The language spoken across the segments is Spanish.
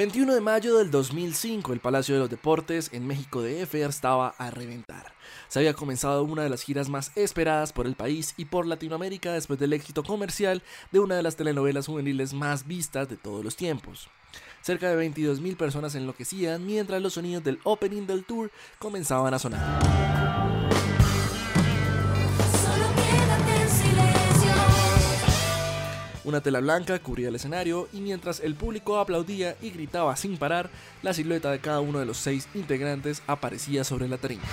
21 de mayo del 2005, el Palacio de los Deportes en México DF estaba a reventar. Se había comenzado una de las giras más esperadas por el país y por Latinoamérica después del éxito comercial de una de las telenovelas juveniles más vistas de todos los tiempos. Cerca de 22.000 personas enloquecían mientras los sonidos del opening del tour comenzaban a sonar. Una tela blanca cubría el escenario y mientras el público aplaudía y gritaba sin parar, la silueta de cada uno de los seis integrantes aparecía sobre la tarima.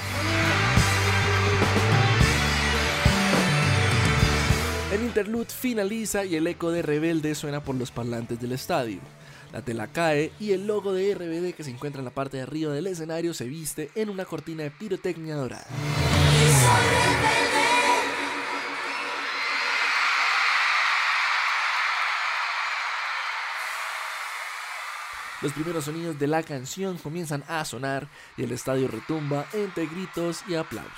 El interlude finaliza y el eco de Rebelde suena por los parlantes del estadio. La tela cae y el logo de RBD que se encuentra en la parte de arriba del escenario se viste en una cortina de pirotecnia dorada. Los primeros sonidos de la canción comienzan a sonar y el estadio retumba entre gritos y aplausos.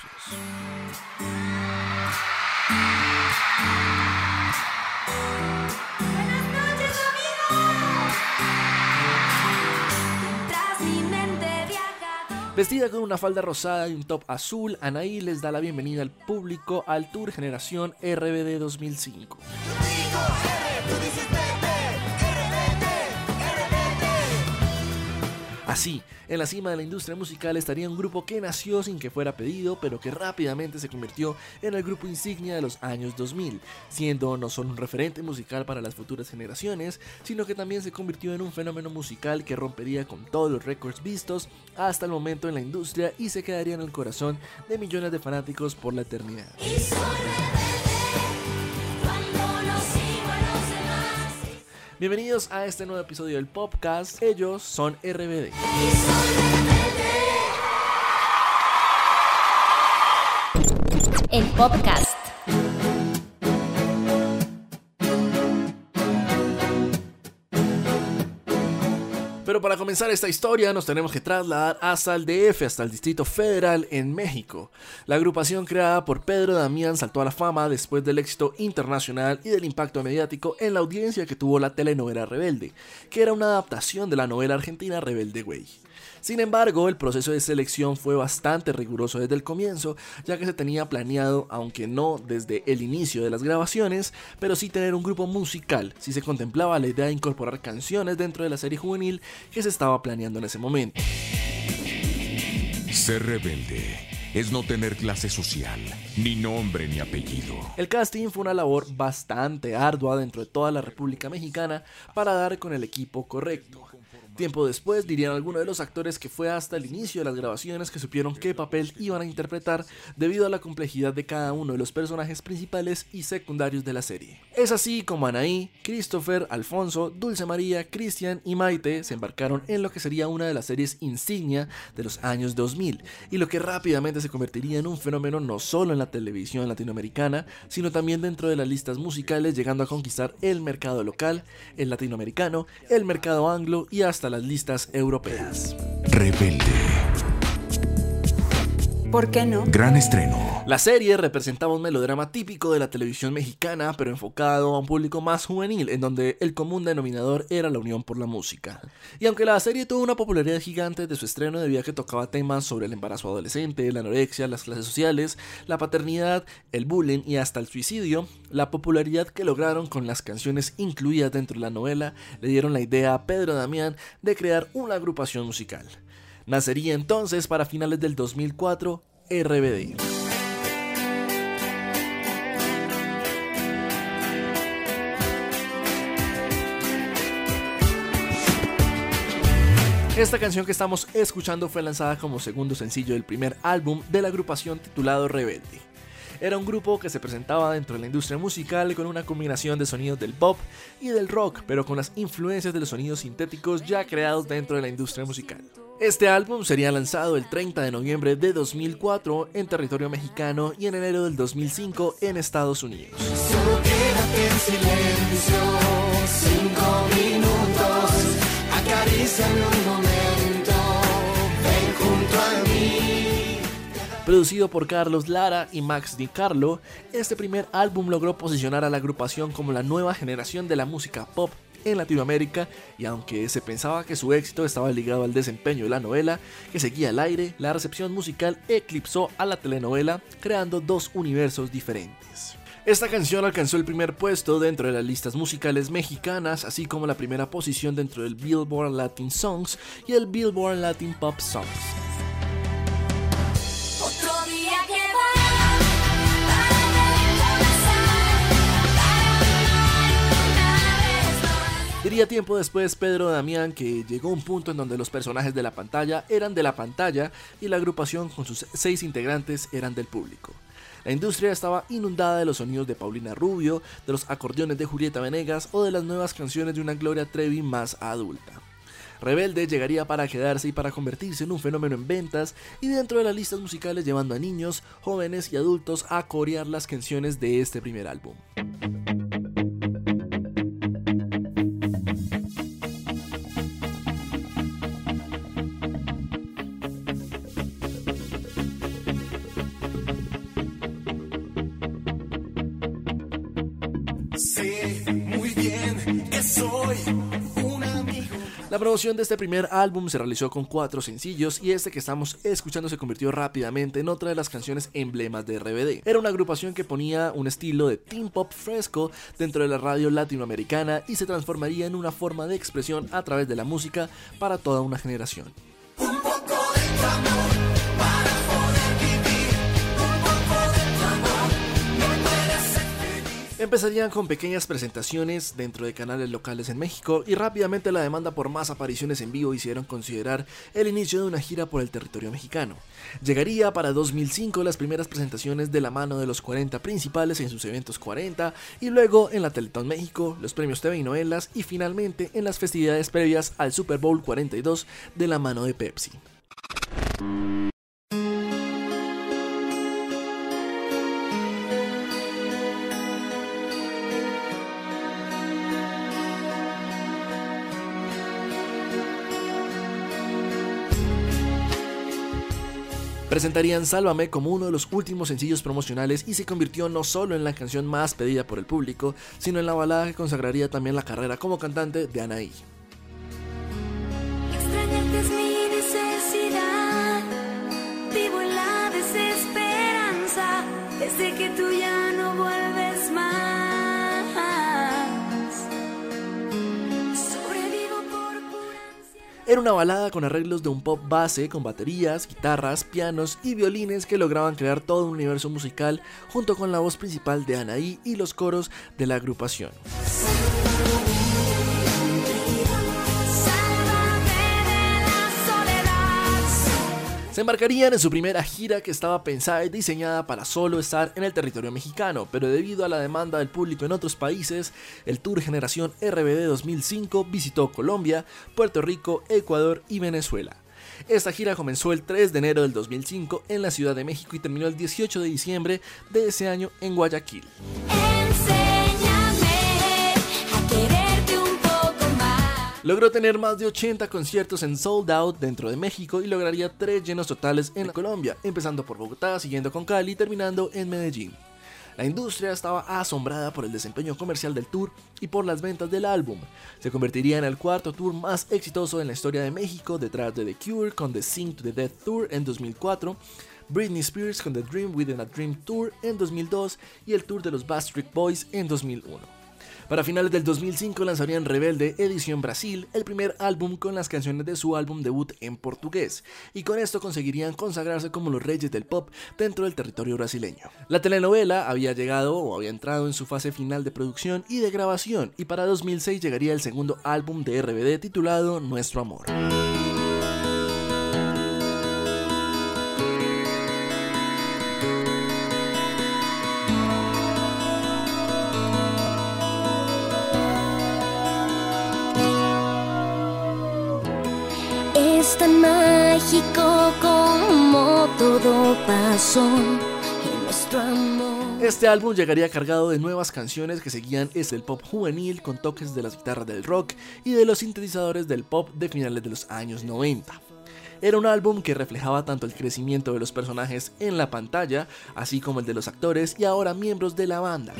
Vestida con una falda rosada y un top azul, Anaí les da la bienvenida al público al Tour Generación RBD 2005. Así, en la cima de la industria musical estaría un grupo que nació sin que fuera pedido, pero que rápidamente se convirtió en el grupo insignia de los años 2000, siendo no solo un referente musical para las futuras generaciones, sino que también se convirtió en un fenómeno musical que rompería con todos los récords vistos hasta el momento en la industria y se quedaría en el corazón de millones de fanáticos por la eternidad. Bienvenidos a este nuevo episodio del Popcast. Ellos son RBD. El Popcast. Pero para comenzar esta historia nos tenemos que trasladar hasta el DF, hasta el Distrito Federal en México. La agrupación creada por Pedro Damián saltó a la fama después del éxito internacional y del impacto mediático en la audiencia que tuvo la telenovela Rebelde, que era una adaptación de la novela argentina Rebelde Way. Sin embargo, el proceso de selección fue bastante riguroso desde el comienzo, ya que se tenía planeado, aunque no desde el inicio de las grabaciones, pero sí tener un grupo musical, si se contemplaba la idea de incorporar canciones dentro de la serie juvenil que se estaba planeando en ese momento. Ser rebelde es no tener clase social, ni nombre ni apellido. El casting fue una labor bastante ardua dentro de toda la República Mexicana para dar con el equipo correcto. Tiempo después dirían algunos de los actores que fue hasta el inicio de las grabaciones que supieron qué papel iban a interpretar debido a la complejidad de cada uno de los personajes principales y secundarios de la serie. Es así como Anaí, Christopher, Alfonso, Dulce María, Cristian y Maite se embarcaron en lo que sería una de las series insignia de los años 2000 y lo que rápidamente se convertiría en un fenómeno no solo en la televisión latinoamericana, sino también dentro de las listas musicales llegando a conquistar el mercado local, el latinoamericano, el mercado anglo y hasta las listas europeas. Rebelde. ¿Por qué no? Gran estreno. La serie representaba un melodrama típico de la televisión mexicana, pero enfocado a un público más juvenil, en donde el común denominador era la unión por la música. Y aunque la serie tuvo una popularidad gigante de su estreno debido a que tocaba temas sobre el embarazo adolescente, la anorexia, las clases sociales, la paternidad, el bullying y hasta el suicidio, la popularidad que lograron con las canciones incluidas dentro de la novela le dieron la idea a Pedro Damián de crear una agrupación musical. Nacería entonces para finales del 2004 RBD. Esta canción que estamos escuchando fue lanzada como segundo sencillo del primer álbum de la agrupación titulado Rebelde. Era un grupo que se presentaba dentro de la industria musical con una combinación de sonidos del pop y del rock, pero con las influencias de los sonidos sintéticos ya creados dentro de la industria musical. Este álbum sería lanzado el 30 de noviembre de 2004 en territorio mexicano y en enero del 2005 en Estados Unidos. Solo Producido por Carlos Lara y Max Di Carlo, este primer álbum logró posicionar a la agrupación como la nueva generación de la música pop en Latinoamérica y aunque se pensaba que su éxito estaba ligado al desempeño de la novela que seguía al aire, la recepción musical eclipsó a la telenovela creando dos universos diferentes. Esta canción alcanzó el primer puesto dentro de las listas musicales mexicanas, así como la primera posición dentro del Billboard Latin Songs y el Billboard Latin Pop Songs. Diría tiempo después Pedro Damián que llegó un punto en donde los personajes de la pantalla eran de la pantalla y la agrupación con sus seis integrantes eran del público. La industria estaba inundada de los sonidos de Paulina Rubio, de los acordeones de Julieta Venegas o de las nuevas canciones de una Gloria Trevi más adulta. Rebelde llegaría para quedarse y para convertirse en un fenómeno en ventas y dentro de las listas musicales llevando a niños, jóvenes y adultos a corear las canciones de este primer álbum. La promoción de este primer álbum se realizó con cuatro sencillos y este que estamos escuchando se convirtió rápidamente en otra de las canciones emblemas de RBD. Era una agrupación que ponía un estilo de teen pop fresco dentro de la radio latinoamericana y se transformaría en una forma de expresión a través de la música para toda una generación. Empezarían con pequeñas presentaciones dentro de canales locales en México y rápidamente la demanda por más apariciones en vivo hicieron considerar el inicio de una gira por el territorio mexicano. Llegaría para 2005 las primeras presentaciones de la mano de los 40 principales en sus eventos 40 y luego en la Teletón México, los premios TV y novelas y finalmente en las festividades previas al Super Bowl 42 de la mano de Pepsi. Presentarían Sálvame como uno de los últimos sencillos promocionales y se convirtió no solo en la canción más pedida por el público, sino en la balada que consagraría también la carrera como cantante de Anaí. Era una balada con arreglos de un pop base con baterías, guitarras, pianos y violines que lograban crear todo un universo musical junto con la voz principal de Anaí y los coros de la agrupación. Se embarcarían en su primera gira que estaba pensada y diseñada para solo estar en el territorio mexicano, pero debido a la demanda del público en otros países, el Tour Generación RBD 2005 visitó Colombia, Puerto Rico, Ecuador y Venezuela. Esta gira comenzó el 3 de enero del 2005 en la Ciudad de México y terminó el 18 de diciembre de ese año en Guayaquil. Logró tener más de 80 conciertos en Sold Out dentro de México y lograría tres llenos totales en Colombia, empezando por Bogotá, siguiendo con Cali y terminando en Medellín. La industria estaba asombrada por el desempeño comercial del tour y por las ventas del álbum. Se convertiría en el cuarto tour más exitoso en la historia de México, detrás de The Cure con The Sing to the Death Tour en 2004, Britney Spears con The Dream Within a Dream Tour en 2002 y el tour de los Backstreet Boys en 2001. Para finales del 2005 lanzarían Rebelde Edición Brasil, el primer álbum con las canciones de su álbum debut en portugués, y con esto conseguirían consagrarse como los reyes del pop dentro del territorio brasileño. La telenovela había llegado o había entrado en su fase final de producción y de grabación, y para 2006 llegaría el segundo álbum de RBD titulado Nuestro Amor. Mágico como todo pasó. Este álbum llegaría cargado de nuevas canciones que seguían es el pop juvenil con toques de las guitarras del rock y de los sintetizadores del pop de finales de los años 90. Era un álbum que reflejaba tanto el crecimiento de los personajes en la pantalla, así como el de los actores y ahora miembros de la banda.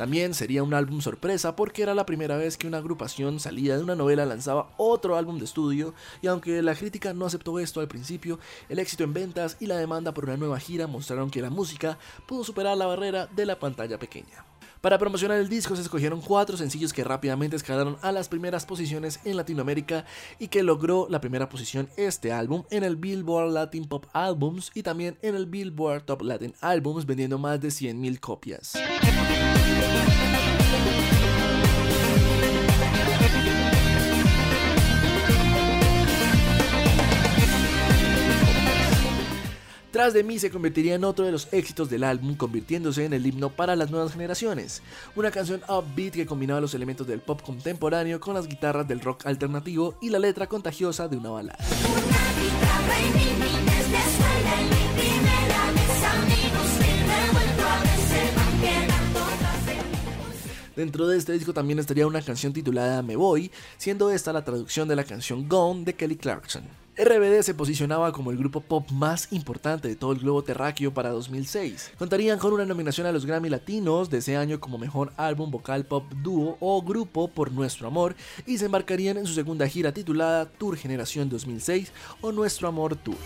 También sería un álbum sorpresa porque era la primera vez que una agrupación salida de una novela lanzaba otro álbum de estudio y aunque la crítica no aceptó esto al principio, el éxito en ventas y la demanda por una nueva gira mostraron que la música pudo superar la barrera de la pantalla pequeña. Para promocionar el disco se escogieron cuatro sencillos que rápidamente escalaron a las primeras posiciones en Latinoamérica y que logró la primera posición este álbum en el Billboard Latin Pop Albums y también en el Billboard Top Latin Albums vendiendo más de 100.000 copias. Tras de mí se convertiría en otro de los éxitos del álbum, convirtiéndose en el himno para las nuevas generaciones. Una canción upbeat que combinaba los elementos del pop contemporáneo con las guitarras del rock alternativo y la letra contagiosa de una balada. Dentro de este disco también estaría una canción titulada Me Voy, siendo esta la traducción de la canción Gone de Kelly Clarkson. RBD se posicionaba como el grupo pop más importante de todo el globo terráqueo para 2006. Contarían con una nominación a los Grammy Latinos de ese año como mejor álbum vocal pop dúo o grupo por Nuestro Amor y se embarcarían en su segunda gira titulada Tour Generación 2006 o Nuestro Amor Tour.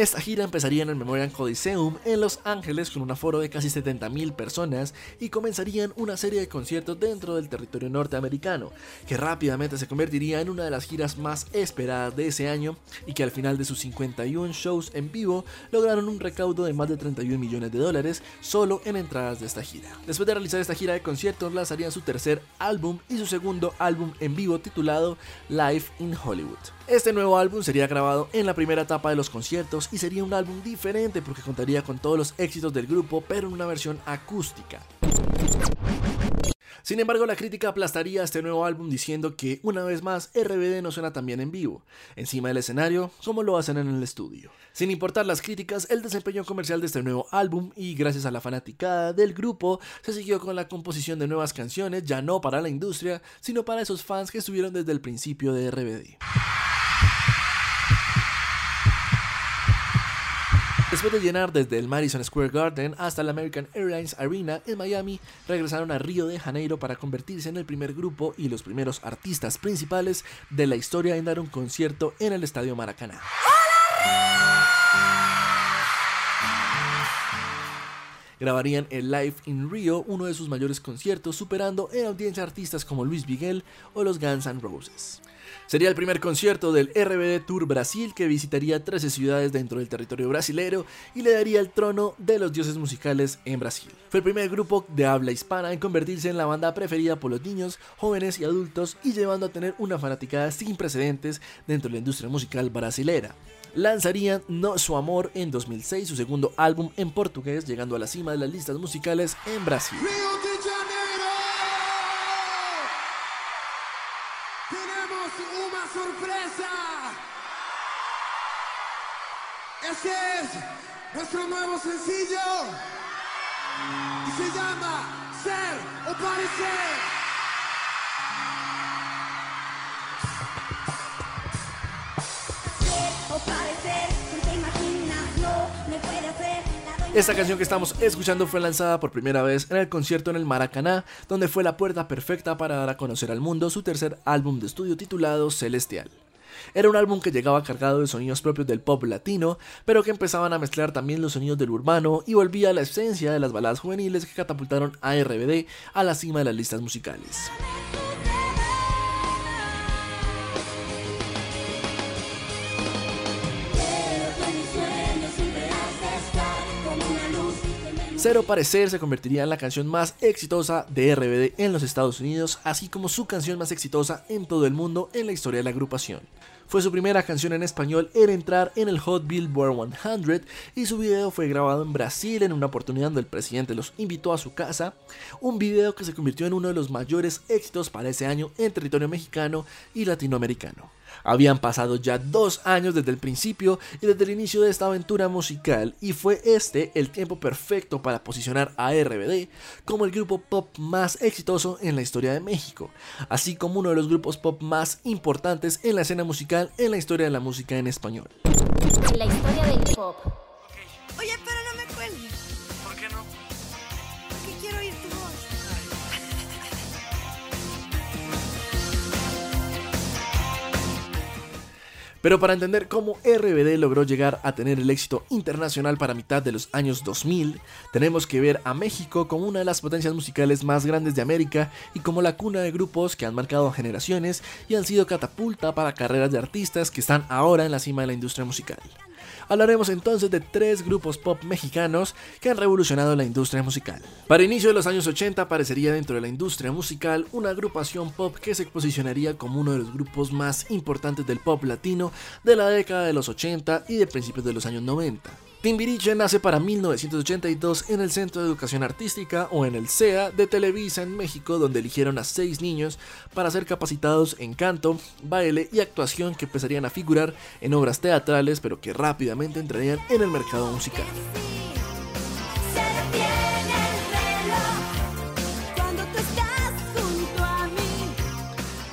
Esta gira empezaría en el Memorial Coliseum en Los Ángeles con un aforo de casi 70.000 personas y comenzarían una serie de conciertos dentro del territorio norteamericano, que rápidamente se convertiría en una de las giras más esperadas de ese año y que al final de sus 51 shows en vivo lograron un recaudo de más de 31 millones de dólares solo en entradas de esta gira. Después de realizar esta gira de conciertos lanzarían su tercer álbum y su segundo álbum en vivo titulado Live in Hollywood. Este nuevo álbum sería grabado en la primera etapa de los conciertos y sería un álbum diferente porque contaría con todos los éxitos del grupo pero en una versión acústica. Sin embargo, la crítica aplastaría este nuevo álbum diciendo que, una vez más, RBD no suena tan bien en vivo, encima del escenario, como lo hacen en el estudio. Sin importar las críticas, el desempeño comercial de este nuevo álbum y gracias a la fanaticada del grupo, se siguió con la composición de nuevas canciones, ya no para la industria, sino para esos fans que estuvieron desde el principio de RBD. Después de llenar desde el Madison Square Garden hasta la American Airlines Arena en Miami, regresaron a Río de Janeiro para convertirse en el primer grupo y los primeros artistas principales de la historia en dar un concierto en el Estadio Maracaná. Grabarían el Live in Rio, uno de sus mayores conciertos, superando en audiencia artistas como Luis Miguel o los Guns N' Roses. Sería el primer concierto del RBD Tour Brasil que visitaría 13 ciudades dentro del territorio brasilero y le daría el trono de los dioses musicales en Brasil. Fue el primer grupo de habla hispana en convertirse en la banda preferida por los niños, jóvenes y adultos y llevando a tener una fanaticada sin precedentes dentro de la industria musical brasilera. Lanzarían No Su Amor en 2006, su segundo álbum en portugués, llegando a la cima de las listas musicales en Brasil. Tenemos una sorpresa. Este es nuestro nuevo sencillo y se llama Ser o Parecer. Esta canción que estamos escuchando fue lanzada por primera vez en el concierto en el Maracaná, donde fue la puerta perfecta para dar a conocer al mundo su tercer álbum de estudio titulado Celestial. Era un álbum que llegaba cargado de sonidos propios del pop latino, pero que empezaban a mezclar también los sonidos del urbano y volvía a la esencia de las baladas juveniles que catapultaron a RBD a la cima de las listas musicales. Cero Parecer se convertiría en la canción más exitosa de RBD en los Estados Unidos, así como su canción más exitosa en todo el mundo en la historia de la agrupación. Fue su primera canción en español en entrar en el Hot Billboard 100 y su video fue grabado en Brasil en una oportunidad donde el presidente los invitó a su casa, un video que se convirtió en uno de los mayores éxitos para ese año en territorio mexicano y latinoamericano. Habían pasado ya dos años desde el principio y desde el inicio de esta aventura musical y fue este el tiempo perfecto para posicionar a RBD como el grupo pop más exitoso en la historia de México, así como uno de los grupos pop más importantes en la escena musical en la historia de la música en español. En la historia del pop. Oye, pero Pero para entender cómo RBD logró llegar a tener el éxito internacional para mitad de los años 2000, tenemos que ver a México como una de las potencias musicales más grandes de América y como la cuna de grupos que han marcado generaciones y han sido catapulta para carreras de artistas que están ahora en la cima de la industria musical. Hablaremos entonces de tres grupos pop mexicanos que han revolucionado la industria musical. Para inicio de los años 80 aparecería dentro de la industria musical una agrupación pop que se posicionaría como uno de los grupos más importantes del pop latino de la década de los 80 y de principios de los años 90. Timbiriche nace para 1982 en el Centro de Educación Artística o en el CEA de Televisa en México, donde eligieron a seis niños para ser capacitados en canto, baile y actuación que empezarían a figurar en obras teatrales, pero que rápidamente entrarían en el mercado musical.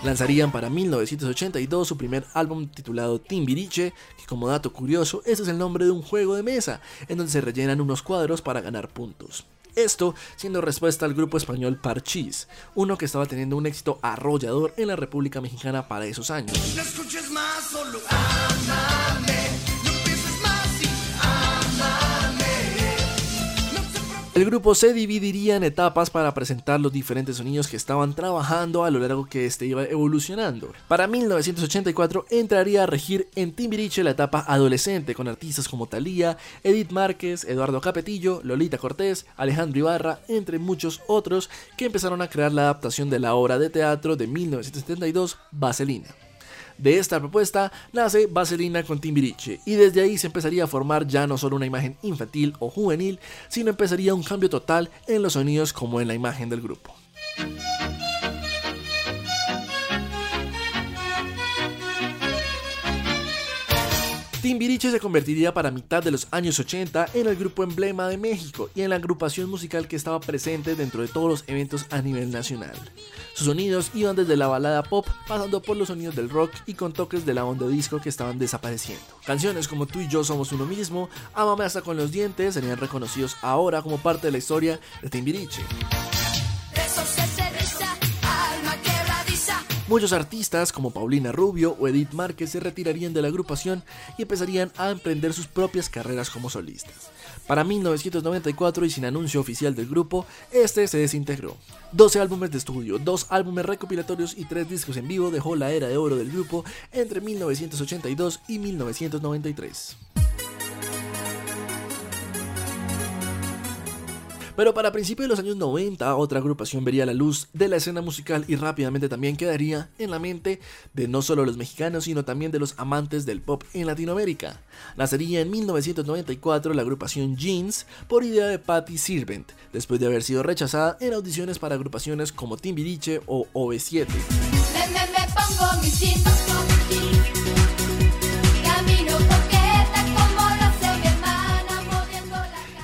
Lanzarían para 1982 su primer álbum titulado Timbiriche, que como dato curioso, ese es el nombre de un juego de mesa, en donde se rellenan unos cuadros para ganar puntos. Esto siendo respuesta al grupo español Parchís, uno que estaba teniendo un éxito arrollador en la República Mexicana para esos años. No El grupo se dividiría en etapas para presentar los diferentes sonidos que estaban trabajando a lo largo que este iba evolucionando. Para 1984 entraría a regir en Timbiriche la etapa adolescente con artistas como Thalía, Edith Márquez, Eduardo Capetillo, Lolita Cortés, Alejandro Ibarra, entre muchos otros que empezaron a crear la adaptación de la obra de teatro de 1972, Vaselina. De esta propuesta nace Vaselina con Timbiriche y desde ahí se empezaría a formar ya no solo una imagen infantil o juvenil, sino empezaría un cambio total en los sonidos como en la imagen del grupo. Timbiriche se convertiría para mitad de los años 80 en el grupo emblema de México y en la agrupación musical que estaba presente dentro de todos los eventos a nivel nacional. Sus sonidos iban desde la balada pop pasando por los sonidos del rock y con toques de la onda disco que estaban desapareciendo. Canciones como Tú y yo somos uno mismo, Ámame hasta con los dientes serían reconocidos ahora como parte de la historia de Timbiriche. Muchos artistas como Paulina Rubio o Edith Márquez se retirarían de la agrupación y empezarían a emprender sus propias carreras como solistas. Para 1994 y sin anuncio oficial del grupo, este se desintegró. 12 álbumes de estudio, 2 álbumes recopilatorios y 3 discos en vivo dejó la era de oro del grupo entre 1982 y 1993. Pero para principios de los años 90, otra agrupación vería la luz de la escena musical y rápidamente también quedaría en la mente de no solo los mexicanos, sino también de los amantes del pop en Latinoamérica. Nacería en 1994 la agrupación Jeans por idea de Patty Sirvent, después de haber sido rechazada en audiciones para agrupaciones como Timbiriche o OV7. Me, me, me pongo mis jeans como jeans.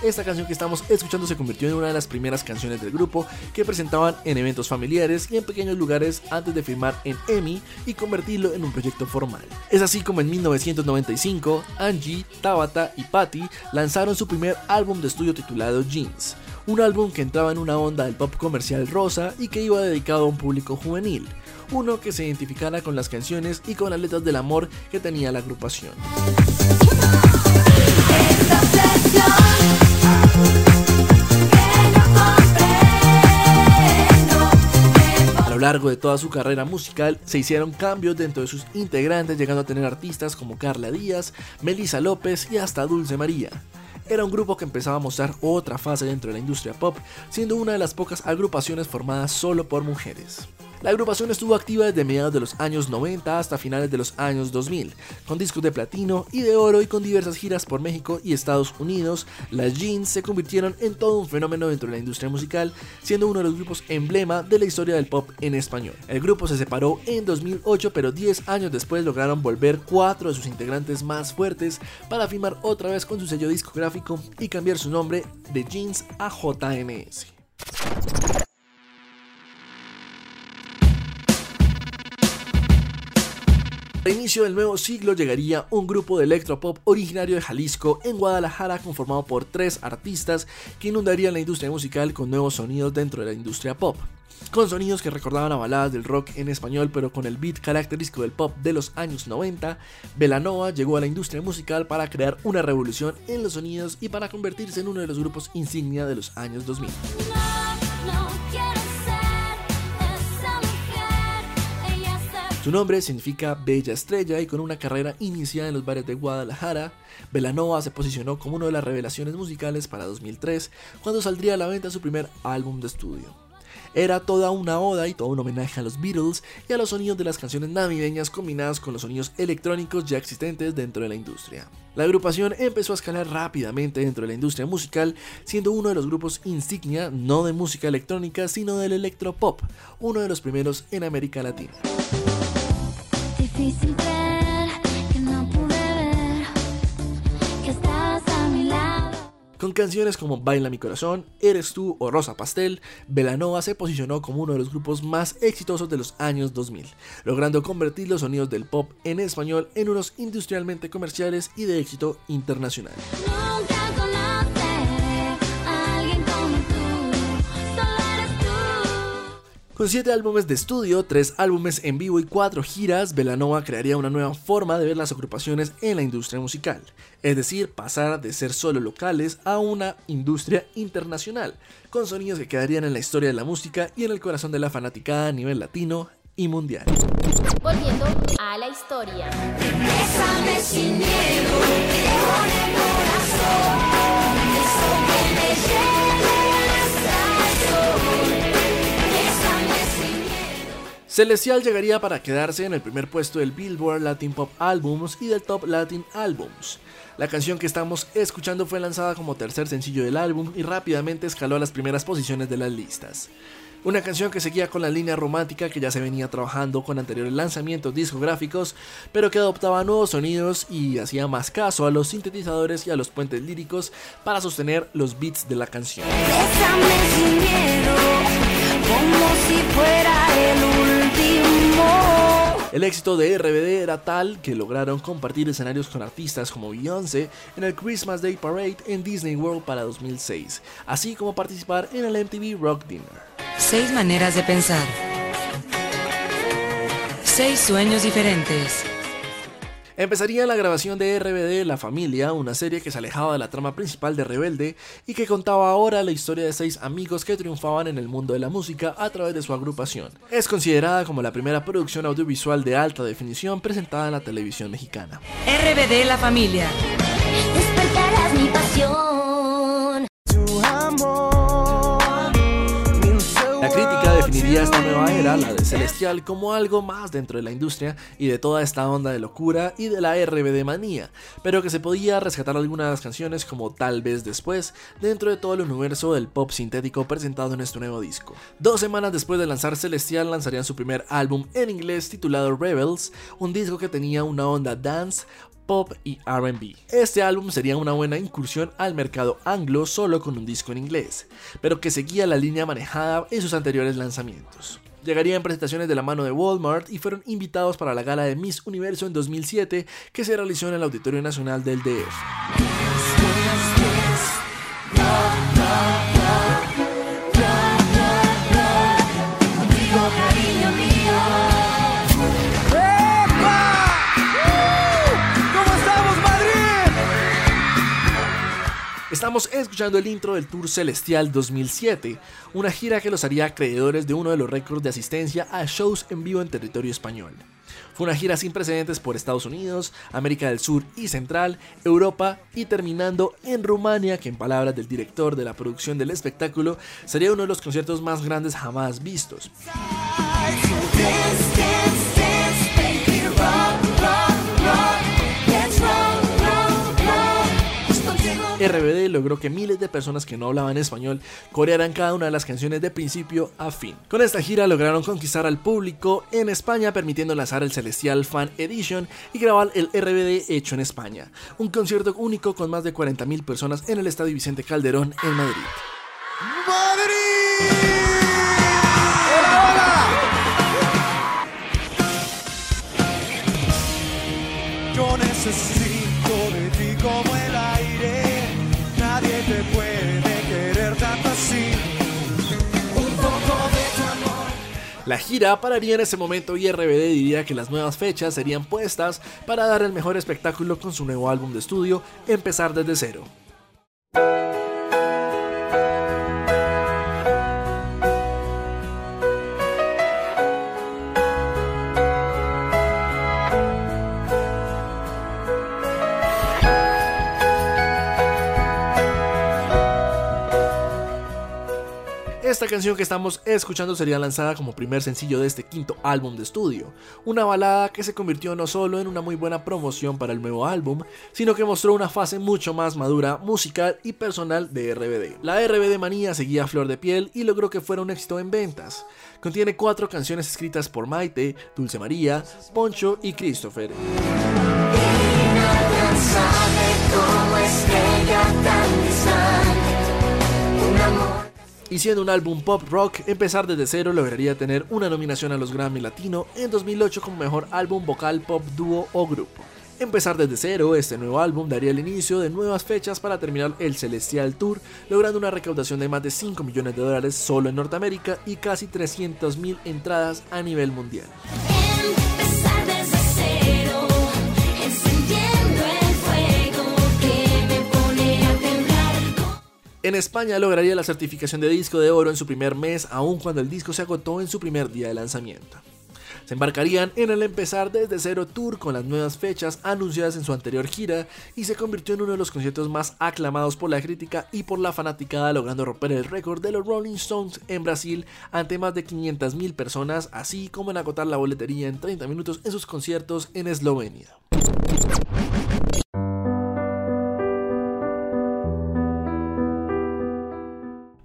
Esta canción que estamos escuchando se convirtió en una de las primeras canciones del grupo que presentaban en eventos familiares y en pequeños lugares antes de firmar en EMI y convertirlo en un proyecto formal. Es así como en 1995, Angie, Tabata y Patty lanzaron su primer álbum de estudio titulado Jeans, un álbum que entraba en una onda del pop comercial rosa y que iba dedicado a un público juvenil, uno que se identificara con las canciones y con las letras del amor que tenía la agrupación. Largo de toda su carrera musical se hicieron cambios dentro de sus integrantes, llegando a tener artistas como Carla Díaz, Melissa López y hasta Dulce María. Era un grupo que empezaba a mostrar otra fase dentro de la industria pop, siendo una de las pocas agrupaciones formadas solo por mujeres. La agrupación estuvo activa desde mediados de los años 90 hasta finales de los años 2000, con discos de platino y de oro y con diversas giras por México y Estados Unidos. Las Jeans se convirtieron en todo un fenómeno dentro de la industria musical, siendo uno de los grupos emblema de la historia del pop en español. El grupo se separó en 2008, pero 10 años después lograron volver cuatro de sus integrantes más fuertes para firmar otra vez con su sello discográfico y cambiar su nombre de Jeans a JNS. Al inicio del nuevo siglo llegaría un grupo de electropop originario de Jalisco en Guadalajara conformado por tres artistas que inundarían la industria musical con nuevos sonidos dentro de la industria pop. Con sonidos que recordaban a baladas del rock en español pero con el beat característico del pop de los años 90, Belanova llegó a la industria musical para crear una revolución en los sonidos y para convertirse en uno de los grupos insignia de los años 2000. Su nombre significa Bella Estrella y con una carrera iniciada en los bares de Guadalajara, Belanova se posicionó como una de las revelaciones musicales para 2003, cuando saldría a la venta su primer álbum de estudio. Era toda una oda y todo un homenaje a los Beatles y a los sonidos de las canciones navideñas combinadas con los sonidos electrónicos ya existentes dentro de la industria. La agrupación empezó a escalar rápidamente dentro de la industria musical, siendo uno de los grupos insignia no de música electrónica, sino del electropop, uno de los primeros en América Latina. Difícil creer que no pude ver que estabas a mi lado. Con canciones como Baila mi corazón, Eres tú o Rosa Pastel, Belanova se posicionó como uno de los grupos más exitosos de los años 2000, logrando convertir los sonidos del pop en español en unos industrialmente comerciales y de éxito internacional. Nunca Con 7 álbumes de estudio, 3 álbumes en vivo y 4 giras, Belanova crearía una nueva forma de ver las agrupaciones en la industria musical, es decir, pasar de ser solo locales a una industria internacional, con sonidos que quedarían en la historia de la música y en el corazón de la fanaticada a nivel latino y mundial. Volviendo a la historia. Bésame sin miedo, con el corazón. Eso que me lleves al sol. Celestial llegaría para quedarse en el primer puesto del Billboard Latin Pop Albums y del Top Latin Albums. La canción que estamos escuchando fue lanzada como tercer sencillo del álbum y rápidamente escaló a las primeras posiciones de las listas. Una canción que seguía con la línea romántica que ya se venía trabajando con anteriores lanzamientos discográficos, pero que adoptaba nuevos sonidos y hacía más caso a los sintetizadores y a los puentes líricos para sostener los beats de la canción. El éxito de RBD era tal que lograron compartir escenarios con artistas como Beyoncé en el Christmas Day Parade en Disney World para 2006, así como participar en el MTV Rock Dinner. Seis maneras de pensar. Seis sueños diferentes. Empezaría la grabación de RBD La Familia, una serie que se alejaba de la trama principal de Rebelde y que contaba ahora la historia de seis amigos que triunfaban en el mundo de la música a través de su agrupación. Es considerada como la primera producción audiovisual de alta definición presentada en la televisión mexicana. RBD La Familia. Despertarás mi pasión. La crítica definiría esta nueva era, la de Celestial, como algo más dentro de la industria y de toda esta onda de locura y de la RBD manía, pero que se podía rescatar algunas canciones como Tal vez después dentro de todo el universo del pop sintético presentado en este nuevo disco. Dos semanas después de lanzar Celestial lanzarían su primer álbum en inglés titulado Rebels, un disco que tenía una onda dance, pop y RB. Este álbum sería una buena incursión al mercado anglo solo con un disco en inglés, pero que seguía la línea manejada en sus anteriores lanzamientos. Llegarían presentaciones de la mano de Walmart y fueron invitados para la gala de Miss Universo en 2007 que se realizó en el Auditorio Nacional del DF. Estamos escuchando el intro del Tour Celestial 2007, una gira que los haría acreedores de uno de los récords de asistencia a shows en vivo en territorio español. Fue una gira sin precedentes por Estados Unidos, América del Sur y Central, Europa y terminando en Rumania, que en palabras del director de la producción del espectáculo sería uno de los conciertos más grandes jamás vistos. RBD logró que miles de personas que no hablaban español corearan cada una de las canciones de principio a fin. Con esta gira lograron conquistar al público en España permitiendo lanzar el Celestial Fan Edition y grabar el RBD hecho en España, un concierto único con más de 40.000 personas en el Estadio Vicente Calderón en Madrid. ¡Madrid! ¡Hola, La gira pararía en ese momento y RBD diría que las nuevas fechas serían puestas para dar el mejor espectáculo con su nuevo álbum de estudio, Empezar desde cero. Esta canción que estamos escuchando sería lanzada como primer sencillo de este quinto álbum de estudio, una balada que se convirtió no solo en una muy buena promoción para el nuevo álbum, sino que mostró una fase mucho más madura, musical y personal de RBD. La RBD manía seguía a flor de piel y logró que fuera un éxito en ventas. Contiene cuatro canciones escritas por Maite, Dulce María, Poncho y Christopher. Y siendo un álbum pop rock, empezar desde cero lograría tener una nominación a los Grammy Latino en 2008 como mejor álbum vocal pop dúo o grupo. Empezar desde cero, este nuevo álbum daría el inicio de nuevas fechas para terminar el Celestial Tour, logrando una recaudación de más de 5 millones de dólares solo en Norteamérica y casi 300 mil entradas a nivel mundial. En España lograría la certificación de disco de oro en su primer mes, aun cuando el disco se agotó en su primer día de lanzamiento. Se embarcarían en el empezar desde cero tour con las nuevas fechas anunciadas en su anterior gira y se convirtió en uno de los conciertos más aclamados por la crítica y por la fanaticada, logrando romper el récord de los Rolling Stones en Brasil ante más de 500.000 personas, así como en agotar la boletería en 30 minutos en sus conciertos en Eslovenia.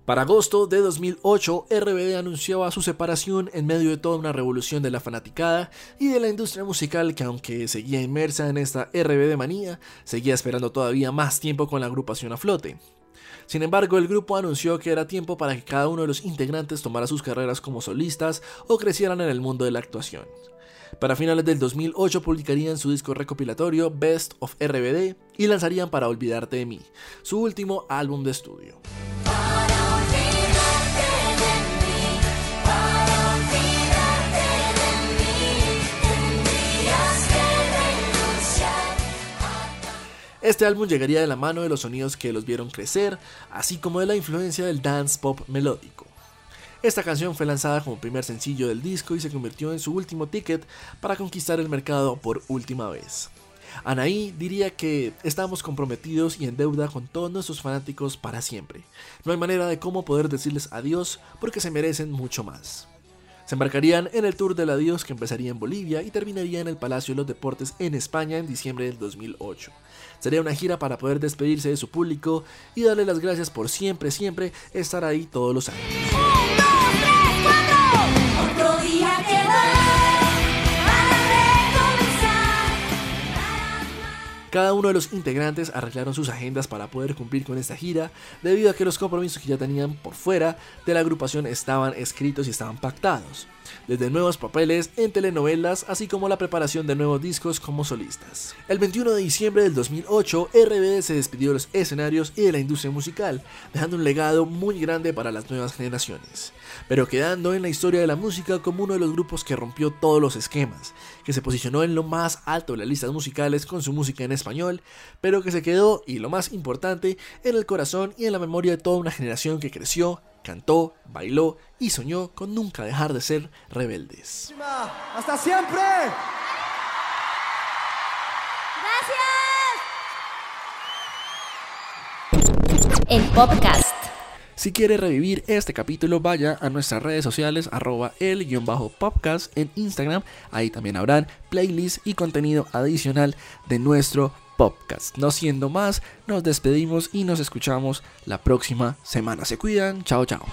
Para agosto de 2008, RBD anunciaba su separación en medio de toda una revolución de la fanaticada y de la industria musical que aunque seguía inmersa en esta RBD manía, seguía esperando todavía más tiempo con la agrupación a flote. Sin embargo, el grupo anunció que era tiempo para que cada uno de los integrantes tomara sus carreras como solistas o crecieran en el mundo de la actuación. Para finales del 2008 publicarían su disco recopilatorio Best of RBD y lanzarían Para Olvidarte de mí, su último álbum de estudio. Este álbum llegaría de la mano de los sonidos que los vieron crecer, así como de la influencia del dance pop melódico. Esta canción fue lanzada como primer sencillo del disco y se convirtió en su último ticket para conquistar el mercado por última vez. Anaí diría que estamos comprometidos y en deuda con todos nuestros fanáticos para siempre. No hay manera de cómo poder decirles adiós porque se merecen mucho más. Se embarcarían en el Tour del Adiós que empezaría en Bolivia y terminaría en el Palacio de los Deportes en España en diciembre del 2008. Sería una gira para poder despedirse de su público y darle las gracias por siempre, siempre estar ahí todos los años. Cada uno de los integrantes arreglaron sus agendas para poder cumplir con esta gira, debido a que los compromisos que ya tenían por fuera de la agrupación estaban escritos y estaban pactados, desde nuevos papeles en telenovelas, así como la preparación de nuevos discos como solistas. El 21 de diciembre del 2008, RBD se despidió de los escenarios y de la industria musical, dejando un legado muy grande para las nuevas generaciones, pero quedando en la historia de la música como uno de los grupos que rompió todos los esquemas, que se posicionó en lo más alto de las listas musicales con su música en español, pero que se quedó, y lo más importante, en el corazón y en la memoria de toda una generación que creció, cantó, bailó y soñó con nunca dejar de ser rebeldes. ¡Hasta siempre! El podcast. Si quiere revivir este capítulo, vaya a nuestras redes sociales, arroba el-podcast en Instagram. Ahí también habrán playlists y contenido adicional de nuestro podcast. No siendo más, nos despedimos y nos escuchamos la próxima semana. Se cuidan, chao chao.